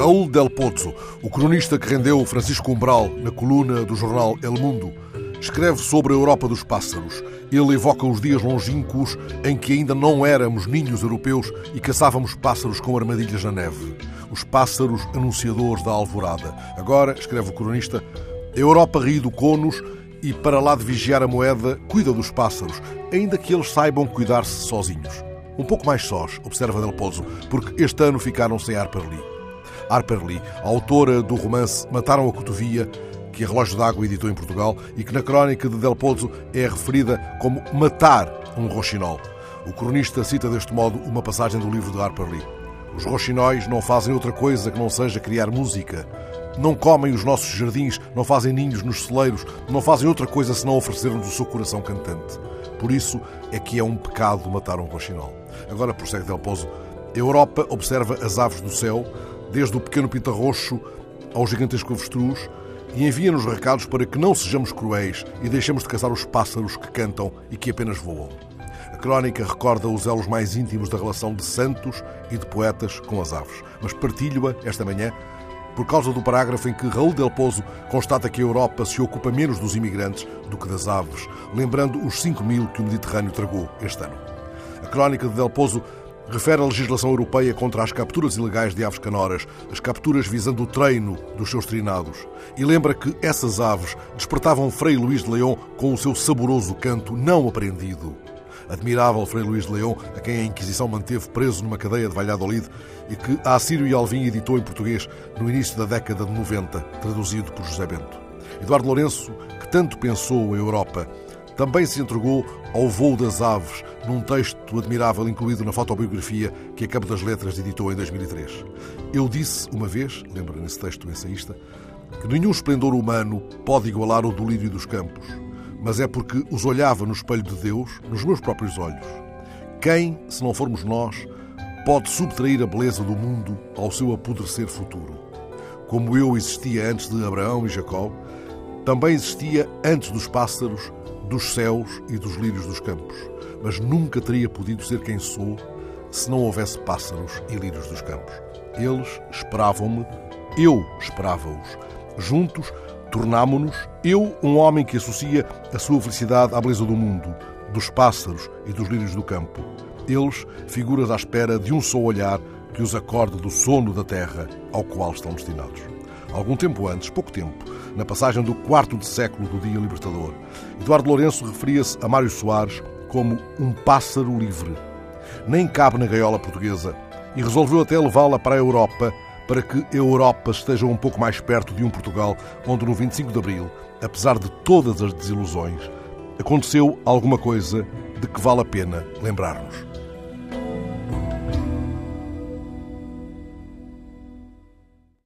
Del Pozzo, o cronista que rendeu Francisco Umbral na coluna do jornal El Mundo, escreve sobre a Europa dos pássaros. Ele evoca os dias longínquos em que ainda não éramos ninhos europeus e caçávamos pássaros com armadilhas na neve. Os pássaros anunciadores da alvorada. Agora, escreve o cronista, a Europa do conos e, para lá de vigiar a moeda, cuida dos pássaros, ainda que eles saibam cuidar-se sozinhos. Um pouco mais sós, observa Del Pozzo, porque este ano ficaram sem Harper Lee. Harper Lee, autora do romance Mataram a Cotovia, que a Relógio d'Água editou em Portugal e que na crónica de Del Pozzo é referida como matar um roxinol. O cronista cita deste modo uma passagem do livro de Harper Lee. Os roxinóis não fazem outra coisa que não seja criar música. Não comem os nossos jardins, não fazem ninhos nos celeiros, não fazem outra coisa senão oferecer-nos o seu coração cantante. Por isso é que é um pecado matar um roxinol. Agora prossegue Del Pozo. A Europa observa as aves do céu, desde o pequeno pintarroxo ao gigantesco avestruz, e envia-nos recados para que não sejamos cruéis e deixemos de caçar os pássaros que cantam e que apenas voam. A crónica recorda os elos mais íntimos da relação de santos e de poetas com as aves, mas partilho-a esta manhã por causa do parágrafo em que Raul Del Pozo constata que a Europa se ocupa menos dos imigrantes do que das aves, lembrando os 5 mil que o Mediterrâneo tragou este ano. A crónica de Del Pozo refere a legislação europeia contra as capturas ilegais de aves canoras, as capturas visando o treino dos seus trinados, e lembra que essas aves despertavam Frei Luís de Leão com o seu saboroso canto não aprendido. Admirável Frei Luís de Leão, a quem a Inquisição manteve preso numa cadeia de Valladolid e que a Assírio e Alvim editou em português no início da década de 90, traduzido por José Bento. Eduardo Lourenço, que tanto pensou a Europa, também se entregou ao voo das aves, num texto admirável incluído na fotobiografia que a Campo das Letras editou em 2003. Eu disse uma vez, lembra nesse texto o ensaísta, que nenhum esplendor humano pode igualar o do lírio dos campos, mas é porque os olhava no espelho de Deus, nos meus próprios olhos. Quem, se não formos nós, pode subtrair a beleza do mundo ao seu apodrecer futuro? Como eu existia antes de Abraão e Jacó, também existia antes dos pássaros dos céus e dos lírios dos campos, mas nunca teria podido ser quem sou se não houvesse pássaros e lírios dos campos. Eles esperavam-me, eu esperava-os. Juntos tornámo-nos, eu, um homem que associa a sua felicidade à beleza do mundo, dos pássaros e dos lírios do campo. Eles, figuras à espera de um só olhar que os acorde do sono da terra ao qual estão destinados. Algum tempo antes, pouco tempo, na passagem do quarto de século do Dia Libertador. Eduardo Lourenço referia-se a Mário Soares como um pássaro livre. Nem cabe na gaiola portuguesa e resolveu até levá-la para a Europa para que a Europa esteja um pouco mais perto de um Portugal onde no 25 de Abril, apesar de todas as desilusões, aconteceu alguma coisa de que vale a pena lembrar-nos.